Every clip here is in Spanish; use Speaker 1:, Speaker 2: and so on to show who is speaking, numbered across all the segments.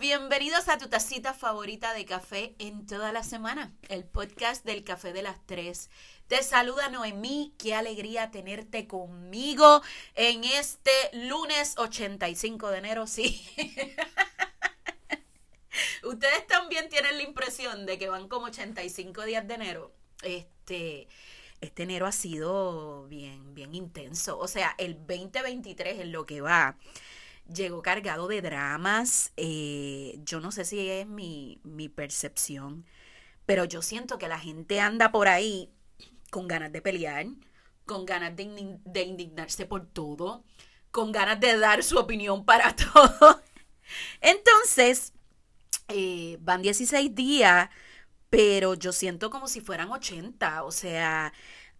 Speaker 1: Bienvenidos a tu tacita favorita de café en toda la semana, el podcast del café de las tres. Te saluda Noemí, qué alegría tenerte conmigo en este lunes 85 de enero, sí. Ustedes también tienen la impresión de que van como 85 días de enero. Este, este enero ha sido bien, bien intenso. O sea, el 2023 en lo que va llegó cargado de dramas. Eh, yo no sé si es mi, mi percepción, pero yo siento que la gente anda por ahí con ganas de pelear, con ganas de, indignarse por todo, con ganas de dar su opinión para todo. Entonces, eh, van 16 días, pero yo siento como si fueran 80, o sea,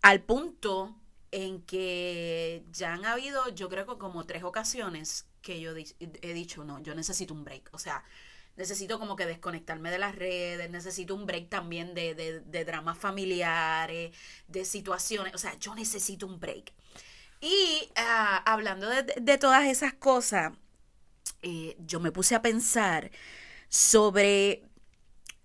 Speaker 1: al punto en que ya han habido, yo creo que como tres ocasiones que yo he dicho, no, yo necesito un break. O sea, necesito como que desconectarme de las redes, necesito un break también de, de, dramas familiares, de situaciones. O sea, yo necesito un break. Y ah, hablando de, todas esas cosas, eh, yo me puse a pensar sobre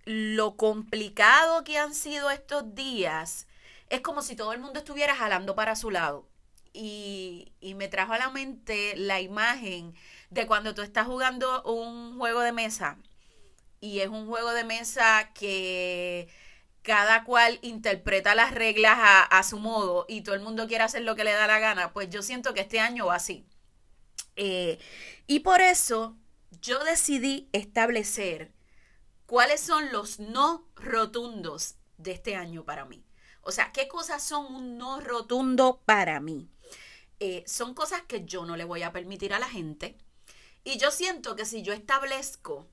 Speaker 1: lo complicado que han sido estos días. Es como si todo el mundo estuviera jalando para su lado y, me trajo a la mente la imagen de cuando tú estás jugando un juego de mesa y es un juego de mesa que cada cual interpreta las reglas a, su modo y todo el mundo quiere hacer lo que le da la gana, pues yo siento que este año va así. Eh, y por eso yo decidí establecer cuáles son los no rotundos de este año para mí. O sea, ¿qué cosas son un no rotundo para mí? Eh, son cosas que yo no le voy a permitir a la gente. Y yo siento que si yo establezco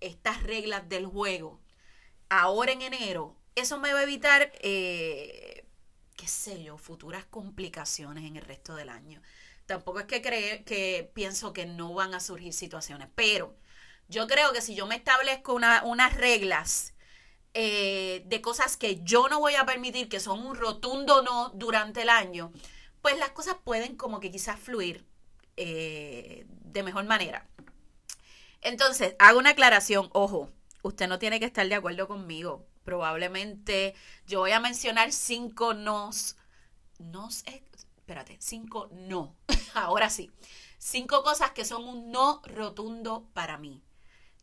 Speaker 1: estas reglas del juego ahora en enero, eso me va a evitar, eh, qué sé yo, futuras complicaciones en el resto del año. Tampoco es que, cree, que pienso que no van a surgir situaciones, pero yo creo que si yo me establezco unas reglas eh, de cosas que yo no voy a permitir, que son un rotundo no durante el año, pues las cosas pueden como que quizás fluir eh, de mejor manera. Entonces, hago una aclaración, ojo, usted no tiene que estar de acuerdo conmigo. Probablemente yo voy a mencionar cinco nos. Nos, espérate, cinco no. Ahora sí. Cinco cosas que son un no rotundo para mí.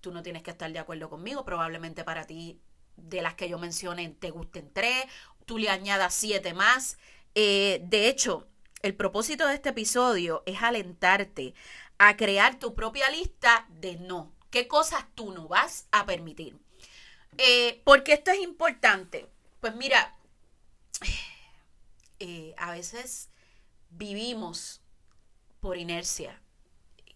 Speaker 1: Tú no tienes que estar de acuerdo conmigo. Probablemente para ti, de las que yo mencioné, te gusten tres. Tú le añadas siete más. Eh, de hecho, el propósito de este episodio es alentarte a crear tu propia lista de no. ¿Qué cosas tú no vas a permitir? Eh, porque esto es importante. Pues mira, eh, a veces vivimos por inercia.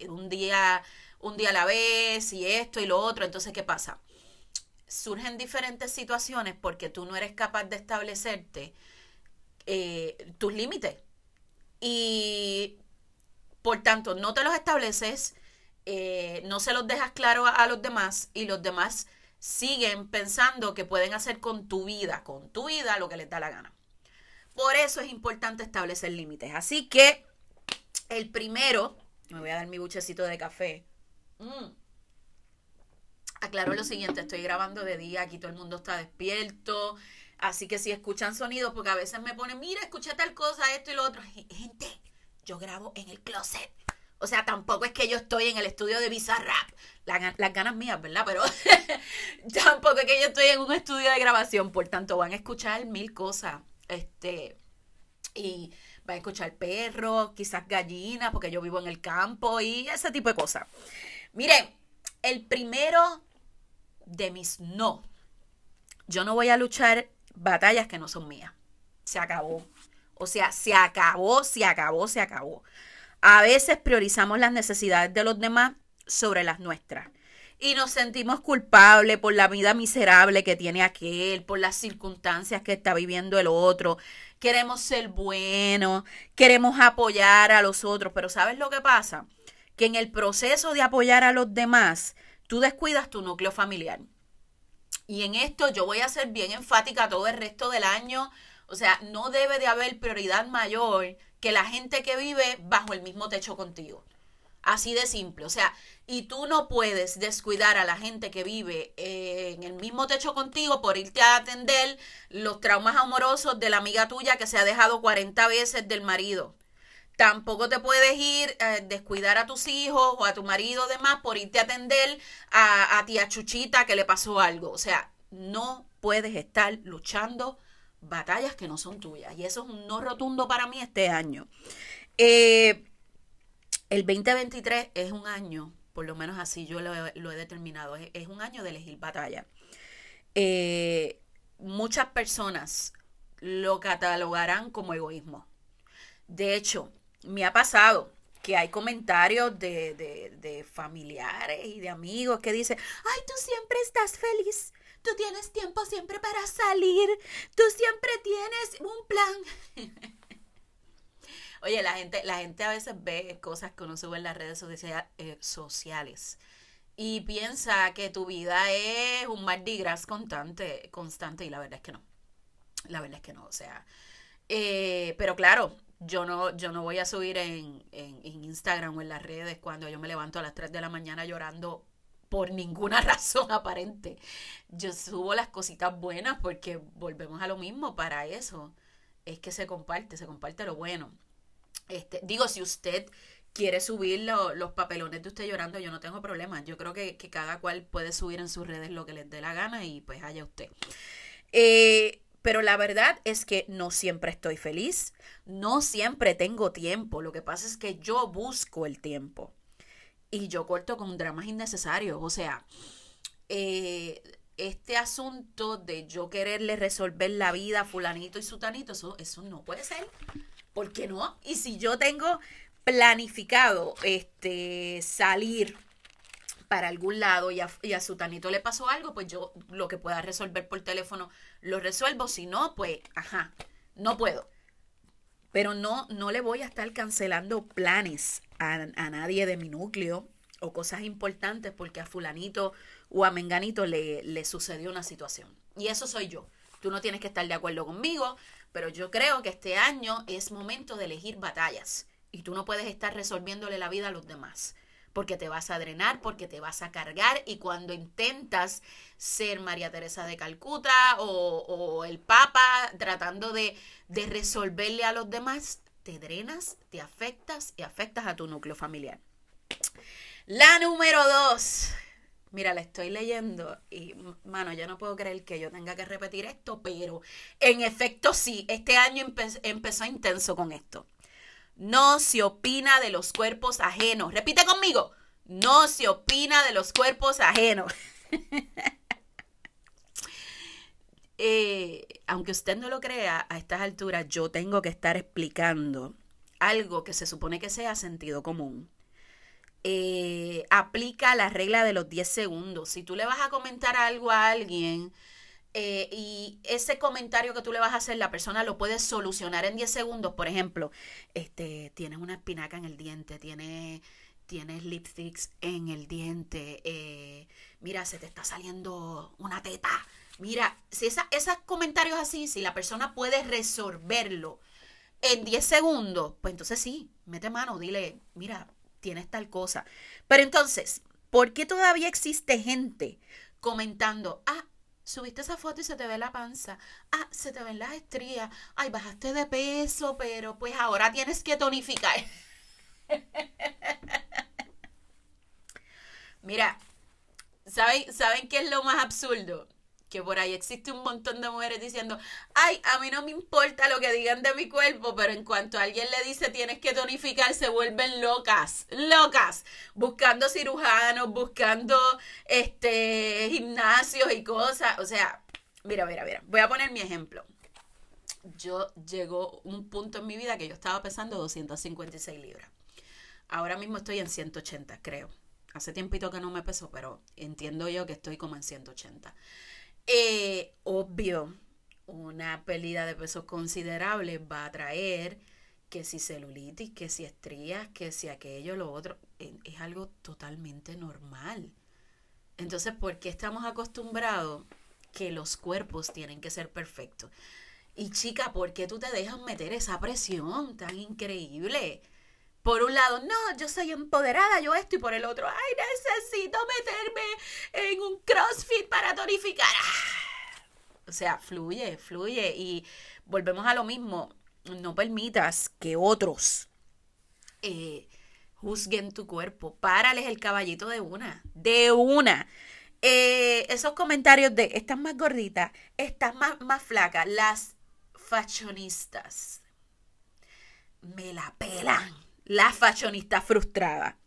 Speaker 1: Un día, un día a la vez y esto y lo otro. Entonces, ¿qué pasa? Surgen diferentes situaciones porque tú no eres capaz de establecerte eh, tus límites. Y por tanto, no te los estableces, eh, no se los dejas claro a, los demás y los demás siguen pensando que pueden hacer con tu vida, con tu vida, lo que les da la gana. Por eso es importante establecer límites. Así que el primero, me voy a dar mi buchecito de café. Mm. Aclaro lo siguiente, estoy grabando de día, aquí todo el mundo está despierto, Así que si escuchan sonidos, porque a veces me ponen, mira, escucha tal cosa, esto y lo otro. Gente, yo grabo en el closet. O sea, tampoco es que yo estoy en el estudio de Bizarrap. las ganas mías, ¿verdad? Pero tampoco es que yo estoy en un estudio de grabación. Por tanto, van a escuchar mil cosas. Este. Y van a escuchar perros, quizás gallinas, porque yo vivo en el campo y ese tipo de cosas. Miren, el primero de mis no. Yo no voy a luchar batallas que no son mías. Se acabó. O sea, se acabó, se acabó, se acabó. A veces priorizamos las necesidades de los demás sobre las nuestras. Y nos sentimos culpables por la vida miserable que tiene aquel, por las circunstancias que está viviendo el otro. Queremos ser buenos, queremos apoyar a los otros, pero ¿sabes lo que pasa? Que en el proceso de apoyar a los demás, tú descuidas tu núcleo familiar. Y en esto yo voy a ser bien enfática todo el resto del año. O sea, no debe de haber prioridad mayor que la gente que vive bajo el mismo techo contigo. Así de simple. O sea, y tú no puedes descuidar a la gente que vive eh, en el mismo techo contigo por irte a atender los traumas amorosos de la amiga tuya que se ha dejado 40 veces del marido. Tampoco te puedes ir eh, descuidar a tus hijos o a tu marido demás por irte a atender a, a tía Chuchita que le pasó algo. O sea, no puedes estar luchando batallas que no son tuyas. Y eso es un no rotundo para mí este año. Eh, el 2023 es un año, por lo menos así yo lo, he determinado, es, un año de elegir batalla. Eh, muchas personas lo catalogarán como egoísmo. De hecho, me ha pasado que hay comentarios de, de, familiares y de amigos que dicen, ay, tú siempre estás feliz, tú tienes tiempo siempre para salir, tú siempre tienes un plan. Oye, la gente, la gente a veces ve cosas que uno sube en las redes eh, sociales y piensa que tu vida es un Mardi Gras constante, constante y la verdad es que no. La verdad es que no, o sea, eh, pero claro, yo no, yo no voy a subir en, en, Instagram o en las redes cuando yo me levanto a las 3 de la mañana llorando por ninguna razón aparente. Yo subo las cositas buenas porque volvemos a lo mismo para eso. Es que se comparte, se comparte lo bueno. Este, digo, si usted quiere subir los papelones de usted llorando, yo no tengo problema. Yo creo que, cada cual puede subir en sus redes lo que les dé la gana y pues haya usted. Eh, pero la verdad es que no siempre estoy feliz, no siempre tengo tiempo. Lo que pasa es que yo busco el tiempo y yo corto con dramas innecesarios. O sea, eh, este asunto de yo quererle resolver la vida a fulanito y sutanito, eso, eso no puede ser. ¿por qué no? Y si yo tengo planificado este salir para algún lado y a, y a su tanito le pasó algo, pues yo lo que pueda resolver por teléfono lo resuelvo. Si no, pues, ajá, no puedo. Pero no, no le voy a estar cancelando planes a, a nadie de mi núcleo o cosas importantes porque a fulanito o a menganito le, le sucedió una situación. Y eso soy yo. Tú no tienes que estar de acuerdo conmigo, pero yo creo que este año es momento de elegir batallas y tú no puedes estar resolviéndole la vida a los demás porque te vas a drenar, porque te vas a cargar y cuando intentas ser María Teresa de Calcuta o, el Papa tratando de, de resolverle a los demás, te drenas, te afectas y afectas a tu núcleo familiar. La número dos, Mira, la estoy leyendo y, mano, yo no puedo creer que yo tenga que repetir esto, pero en efecto sí, este año empezó intenso con esto. No se opina de los cuerpos ajenos. Repite conmigo, no se opina de los cuerpos ajenos. Eh, aunque usted no lo crea, a estas alturas yo tengo que estar explicando algo que se supone que sea sentido común. Eh, aplica la regla de los 10 segundos. Si tú le vas a comentar algo a alguien eh, y ese comentario que tú le vas a hacer, la persona lo puede solucionar en 10 segundos, por ejemplo, este, tienes una espinaca en el diente, tienes, tienes lipsticks en el diente, eh, mira, se te está saliendo una teta. Mira, si esa, esos comentarios así, si la persona puede resolverlo en 10 segundos, pues entonces sí, mete mano, dile, mira, tienes tal cosa. Pero entonces, ¿por qué todavía existe gente comentando, ah, subiste esa foto y se te ve la panza, ah, se te ven las estrías, ay, bajaste de peso, pero pues ahora tienes que tonificar. Mira, ¿saben, ¿saben qué es lo más absurdo? Que por ahí existe un montón de mujeres diciendo, ay, a mí no me importa lo que digan de mi cuerpo, pero en cuanto alguien le dice tienes que tonificar, se vuelven locas, locas, buscando cirujanos, buscando este gimnasios y cosas. O sea, mira, mira, mira, voy a poner mi ejemplo. Yo llegó un punto en mi vida que yo estaba pesando 256 libras. Ahora mismo estoy en 180, creo. Hace tiempito que no me peso, pero entiendo yo que estoy como en 180. Eh, obvio, una pérdida de peso considerable va a traer que si celulitis, que si estrías, que si aquello, lo otro, es algo totalmente normal. Entonces, ¿por qué estamos acostumbrados que los cuerpos tienen que ser perfectos? Y chica, ¿por qué tú te dejas meter esa presión tan increíble? Por un lado, no, yo soy empoderada, yo esto, y por el otro, ay, necesito meterme en un CrossFit para tonificar. ¡Ah! O sea, fluye, fluye. Y volvemos a lo mismo, no permitas que otros eh, juzguen tu cuerpo. Párales el caballito de una, de una. Eh, esos comentarios de estás más gordita, estás más, más flaca, las fashionistas me la pelan. La fashionista frustrada.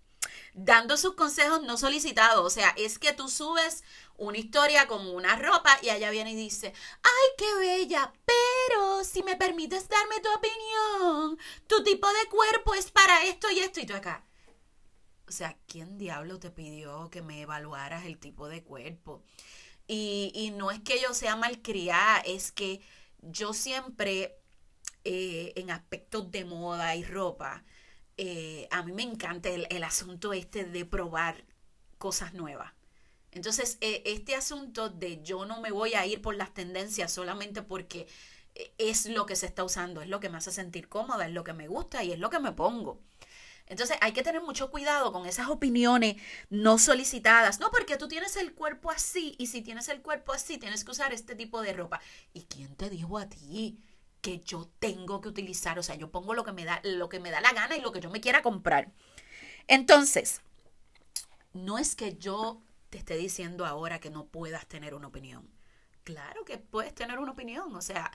Speaker 1: Dando sus consejos no solicitados. O sea, es que tú subes una historia con una ropa y allá viene y dice, ay, qué bella, pero si me permites darme tu opinión, tu tipo de cuerpo es para esto y esto y tú acá. O sea, ¿quién diablo te pidió que me evaluaras el tipo de cuerpo? Y, y no es que yo sea malcriada, es que yo siempre, eh, en aspectos de moda y ropa, eh, a mí me encanta el, el, asunto este de probar cosas nuevas. Entonces, eh, este asunto de yo no me voy a ir por las tendencias solamente porque es lo que se está usando, es lo que me hace sentir cómoda, es lo que me gusta y es lo que me pongo. Entonces hay que tener mucho cuidado con esas opiniones no solicitadas. No, porque tú tienes el cuerpo así y si tienes el cuerpo así tienes que usar este tipo de ropa. ¿Y quién te dijo a ti que yo tengo que utilizar? O sea, yo pongo lo que me da, lo que me da la gana y lo que yo me quiera comprar. Entonces, no es que yo te esté diciendo ahora que no puedas tener una opinión. Claro que puedes tener una opinión, o sea,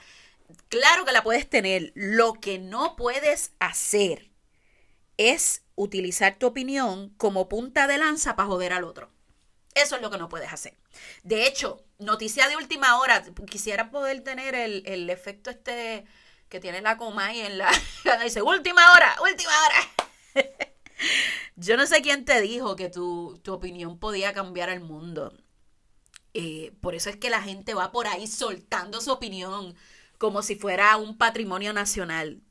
Speaker 1: claro que la puedes tener. Lo que no puedes hacer es utilizar tu opinión como punta de lanza para joder al otro. Eso es lo que no puedes hacer. De hecho, noticia de última hora, quisiera poder tener el, efecto este que tiene la coma y en la... dice, última hora, última hora. Yo no sé quién te dijo que tu, opinión podía cambiar el mundo. Eh, por eso es que la gente va por ahí soltando su opinión como si fuera un patrimonio nacional.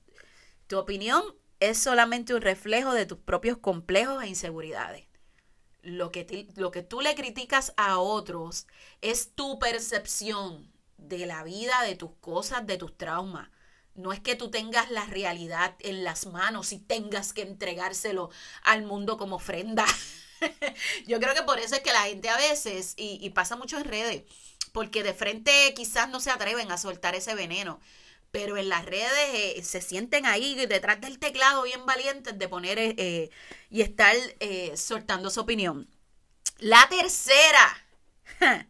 Speaker 1: Tu opinión es solamente un reflejo de tus propios complejos e inseguridades. Lo que, lo que tú le criticas a otros es tu percepción de la vida, de tus cosas, de tus traumas. No es que tú tengas la realidad en las manos y tengas que entregárselo al mundo como ofrenda. Yo creo que por eso es que la gente a veces, y, y pasa mucho en redes, porque de frente quizás no se atreven a soltar ese veneno pero en las redes eh, se sienten ahí detrás del teclado bien valientes de poner eh, eh, y estar soltando su opinión. La tercera,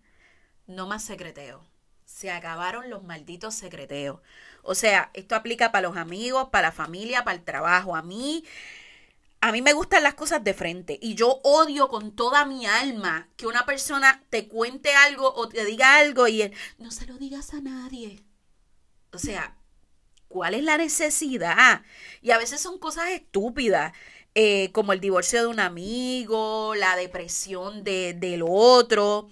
Speaker 1: no más secreteo. Se acabaron los malditos secreteos. O sea, esto aplica para los amigos, para la familia, para el trabajo. A mí, a mí me gustan las cosas de frente y yo odio con toda mi alma que una persona te cuente algo o te diga algo y él, no se lo digas a nadie. O sea, ¿cuál es la necesidad? Y a veces son cosas estúpidas, eh, como el divorcio de un amigo, la depresión de, del otro.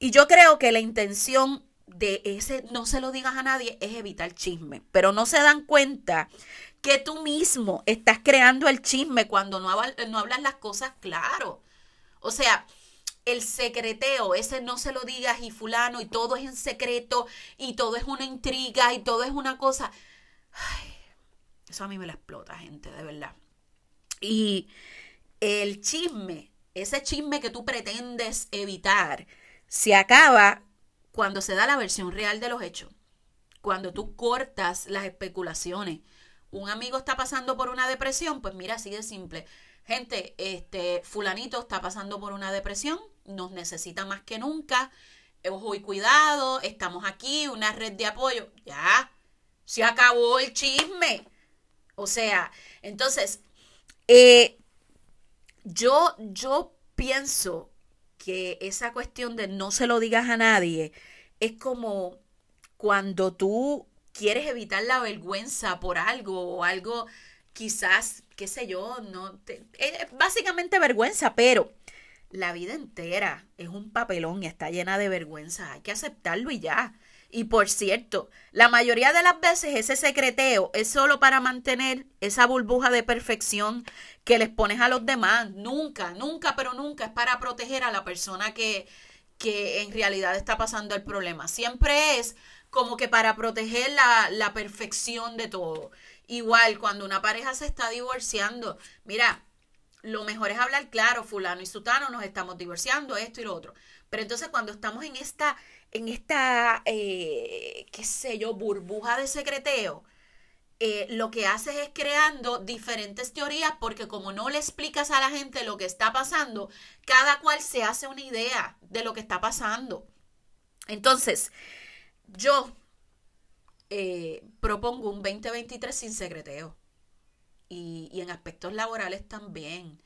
Speaker 1: Y yo creo que la intención de ese no se lo digas a nadie es evitar chisme, pero no se dan cuenta que tú mismo estás creando el chisme cuando no, no hablas las cosas claro. O sea, el secreteo, ese no se lo digas y fulano y todo es en secreto y todo es una intriga y todo es una cosa. Ay, eso a mí me la explota, gente, de verdad. Y el chisme, ese chisme que tú pretendes evitar, se acaba cuando se da la versión real de los hechos. Cuando tú cortas las especulaciones. Un amigo está pasando por una depresión, pues mira, así de simple. Gente, este fulanito está pasando por una depresión, nos necesita más que nunca. Ojo y cuidado, estamos aquí, una red de apoyo. Ya, se acabó el chisme. O sea, entonces, eh, yo, yo pienso que esa cuestión de no se lo digas a nadie es como cuando tú quieres evitar la vergüenza por algo o algo quizás, qué sé yo, no te, básicamente vergüenza, pero la vida entera es un papelón y está llena de vergüenza. Hay que aceptarlo y ya. Y por cierto, la mayoría de las veces ese secreteo es solo para mantener esa burbuja de perfección que les pones a los demás. Nunca, nunca, pero nunca es para proteger a la persona que, que en realidad está pasando el problema. Siempre es como que para proteger la, la perfección de todo. Igual, cuando una pareja se está divorciando, mira, lo mejor es hablar claro, fulano y sutano, nos estamos divorciando, esto y lo otro. Pero entonces cuando estamos en esta, en esta, eh, qué sé yo, burbuja de secreteo, eh, lo que haces es creando diferentes teorías porque como no le explicas a la gente lo que está pasando, cada cual se hace una idea de lo que está pasando. Entonces, yo eh, propongo un 2023 sin secreteo y, y en aspectos laborales también.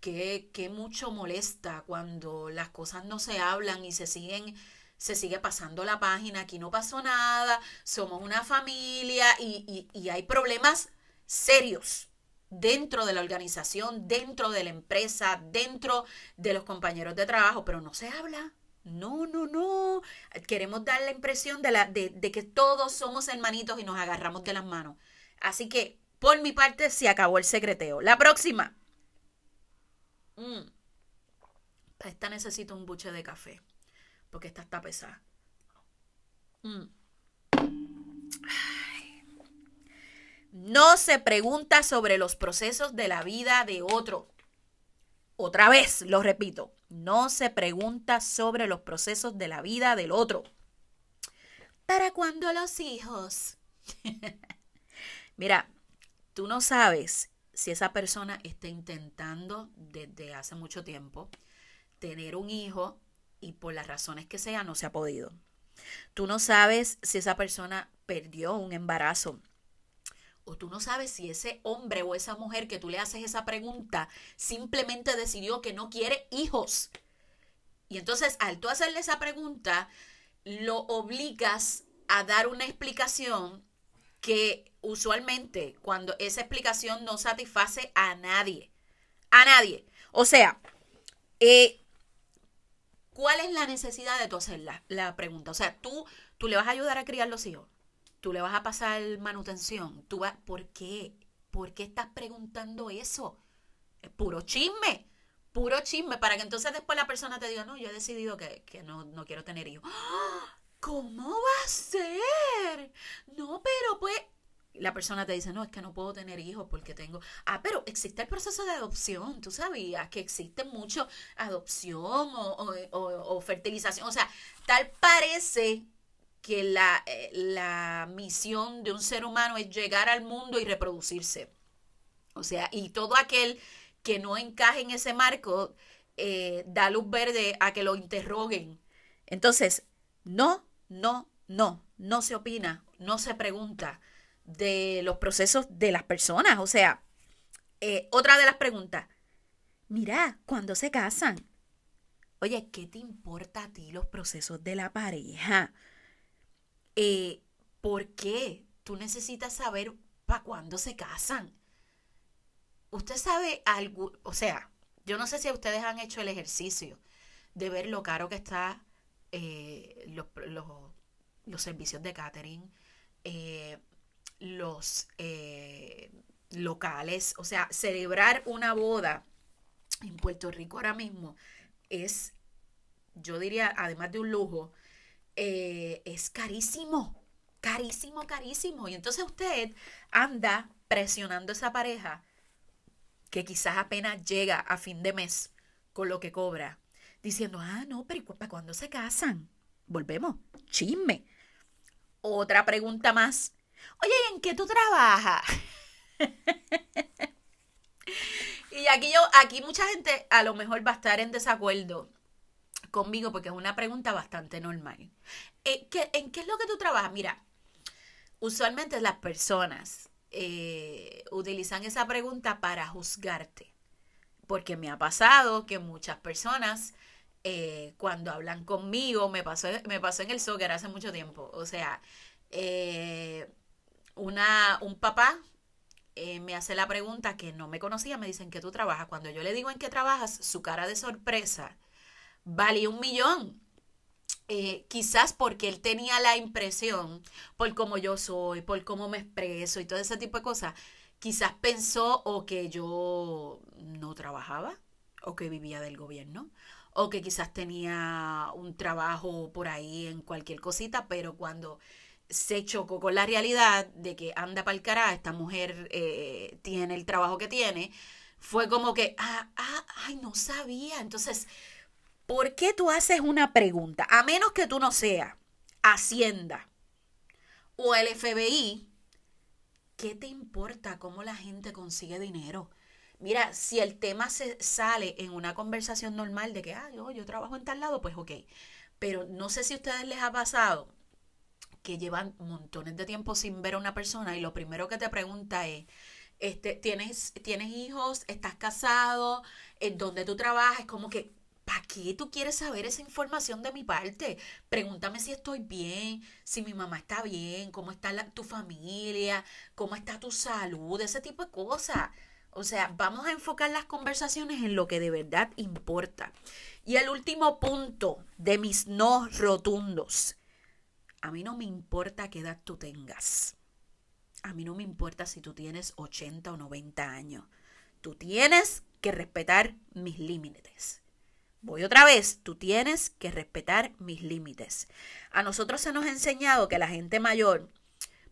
Speaker 1: Que, que mucho molesta cuando las cosas no se hablan y se siguen se sigue pasando la página, aquí no pasó nada, somos una familia y, y, hay problemas serios dentro de la organización, dentro de la empresa, dentro de los compañeros de trabajo, pero no se habla. No, no, no. Queremos dar la impresión de, la, de, que todos somos hermanitos y nos agarramos de las manos. Así que, por mi parte, se acabó el secreteo. La próxima. Mm. esta necesito un buche de café porque esta está pesada. Mm. No se pregunta sobre los procesos de la vida de otro. Otra vez, lo repito, no se pregunta sobre los procesos de la vida del otro. ¿Para cuándo los hijos? Mira, tú no sabes si esa persona está intentando desde hace mucho tiempo tener un hijo y por las razones que sea no se ha podido. Tú no sabes si esa persona perdió un embarazo. O tú no sabes si ese hombre o esa mujer que tú le haces esa pregunta simplemente decidió que no quiere hijos. Y entonces al tú hacerle esa pregunta, lo obligas a dar una explicación que usualmente cuando esa explicación no satisface a nadie. A nadie. O sea, eh, ¿Cuál es la necesidad de tú hacer la, pregunta? O sea, tú, tú le vas a ayudar a criar los hijos, tú le vas a pasar manutención, tú vas, ¿por qué? ¿Por qué estás preguntando eso? Es puro chisme, puro chisme, para que entonces después la persona te diga, no, yo he decidido que, no, no quiero tener hijos. ¿Cómo va a ser? No, pero pues, la persona te dice, no, es que no puedo tener hijos porque tengo... Ah, pero existe el proceso de adopción. Tú sabías que existe mucho adopción o, fertilización. O sea, tal parece que la, eh, la, misión de un ser humano es llegar al mundo y reproducirse. O sea, y todo aquel que no encaje en ese marco eh, da luz verde a que lo interroguen. Entonces, no, no, no, no se opina, no se pregunta de los procesos de las personas. O sea, eh, otra de las preguntas, mira, cuando se casan? Oye, ¿qué te importa a ti los procesos de la pareja? Eh, ¿Por qué? Tú necesitas saber para cuándo se casan. Usted sabe algo, o sea, yo no sé si ustedes han hecho el ejercicio de ver lo caro que está eh, los, los, servicios de catering, eh, los eh, locales, o sea, celebrar una boda en Puerto Rico ahora mismo es, yo diría, además de un lujo, eh, es carísimo, carísimo, carísimo. Y entonces usted anda presionando a esa pareja que quizás apenas llega a fin de mes con lo que cobra, diciendo, ah, no, pero ¿para cuándo se casan? Volvemos, chisme. Otra pregunta más Oye, ¿y en qué tú trabajas? y aquí yo, aquí mucha gente a lo mejor va a estar en desacuerdo conmigo porque es una pregunta bastante normal. Eh, ¿En qué es lo que tú trabajas? Mira, usualmente las personas eh, utilizan esa pregunta para juzgarte. Porque me ha pasado que muchas personas eh, cuando hablan conmigo, me pasó, me pasó en el soccer hace mucho tiempo, o sea, una, un papá me hace la pregunta que no me conocía, me dicen que tú trabajas. Cuando yo le digo en qué trabajas, su cara de sorpresa vale un millón. Eh, quizás porque él tenía la impresión, por cómo yo soy, por cómo me expreso y todo ese tipo de cosas, quizás pensó o que yo no trabajaba, o que vivía del gobierno, o que quizás tenía un trabajo por ahí en cualquier cosita, pero cuando se chocó con la realidad de que anda para el esta mujer eh, tiene el trabajo que tiene, fue como que, ah, ah, ay, no sabía. Entonces, ¿por qué tú haces una pregunta? A menos que tú no seas Hacienda o el FBI, ¿qué te importa cómo la gente consigue dinero? Mira, si el tema se sale en una conversación normal de que, ah, yo, yo trabajo en tal lado, pues ok. Pero no sé si a ustedes les ha pasado que llevan montones de tiempo sin ver a una persona y lo primero que te pregunta es, este, ¿tienes, ¿tienes hijos? ¿Estás casado? ¿En dónde tú trabajas? Como que, ¿para qué tú quieres saber esa información de mi parte? Pregúntame si estoy bien, si mi mamá está bien, cómo está tu familia, cómo está tu salud, ese tipo de cosas. O sea, vamos a enfocar las conversaciones en lo que de verdad importa. Y el último punto de mis no rotundos a mí no me importa qué edad tú tengas. A mí no me importa si tú tienes 80 o 90 años. Tú tienes que respetar mis límites. Voy otra vez, tú tienes que respetar mis límites. A nosotros se nos ha enseñado que la gente mayor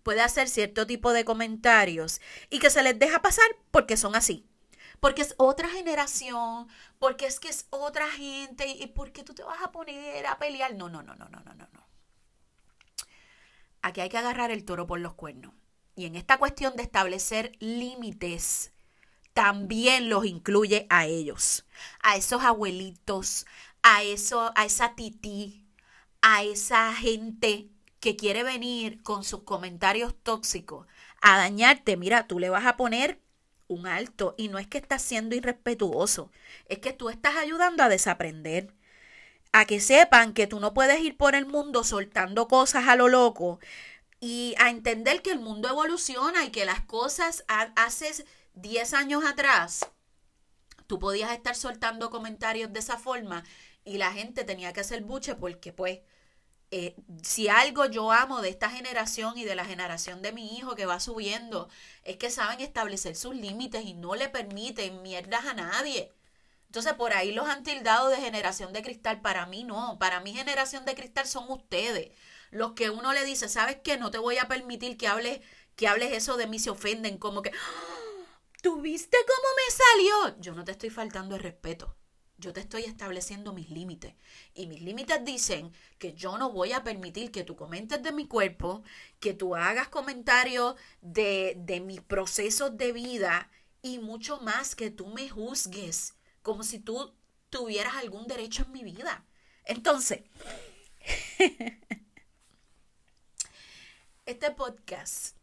Speaker 1: puede hacer cierto tipo de comentarios y que se les deja pasar porque son así. Porque es otra generación, porque es que es otra gente y porque tú te vas a poner a pelear. No, no, no, no, no, no, no. Aquí hay que agarrar el toro por los cuernos. Y en esta cuestión de establecer límites, también los incluye a ellos, a esos abuelitos, a, eso, a esa tití, a esa gente que quiere venir con sus comentarios tóxicos a dañarte. Mira, tú le vas a poner un alto y no es que estás siendo irrespetuoso, es que tú estás ayudando a desaprender a que sepan que tú no puedes ir por el mundo soltando cosas a lo loco y a entender que el mundo evoluciona y que las cosas hace 10 años atrás tú podías estar soltando comentarios de esa forma y la gente tenía que hacer buche porque pues eh, si algo yo amo de esta generación y de la generación de mi hijo que va subiendo es que saben establecer sus límites y no le permiten mierdas a nadie. Entonces, por ahí los han tildado de generación de cristal. Para mí no. Para mí generación de cristal son ustedes. Los que uno le dice, ¿sabes qué? No te voy a permitir que hables, que hables eso de mí, se ofenden. Como que, ¡Ah! ¿Tú viste cómo me salió? Yo no te estoy faltando el respeto. Yo te estoy estableciendo mis límites. Y mis límites dicen que yo no voy a permitir que tú comentes de mi cuerpo, que tú hagas comentarios de, de mis procesos de vida y mucho más que tú me juzgues como si tú tuvieras algún derecho en mi vida. Entonces, este podcast,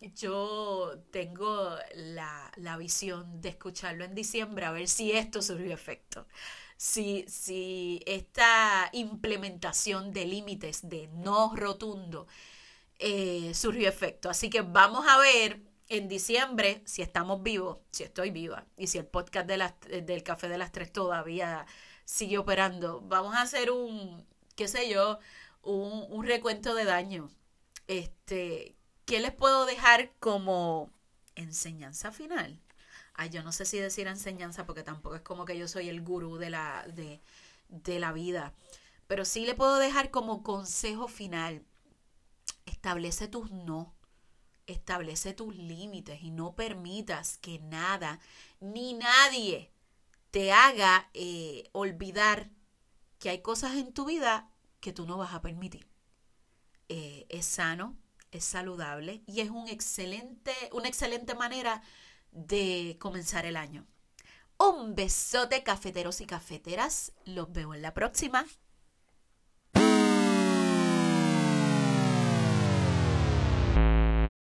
Speaker 1: yo tengo la, visión de escucharlo en diciembre a ver si esto surgió efecto. Si, si esta implementación de límites de no rotundo eh, surgió efecto. Así que vamos a ver en diciembre, si estamos vivos, si estoy viva, y si el podcast de del Café de las Tres todavía sigue operando, vamos a hacer un, qué sé yo, un, un recuento de daño. Este, ¿qué les puedo dejar como enseñanza final? Ay, yo no sé si decir enseñanza porque tampoco es como que yo soy el gurú de la, de, de la vida. Pero sí le puedo dejar como consejo final. Establece tus no establece tus límites y no permitas que nada ni nadie te haga eh, olvidar que hay cosas en tu vida que tú no vas a permitir. Eh, es sano, es saludable y es un excelente, una excelente manera de comenzar el año. Un besote cafeteros y cafeteras. Los veo en la próxima.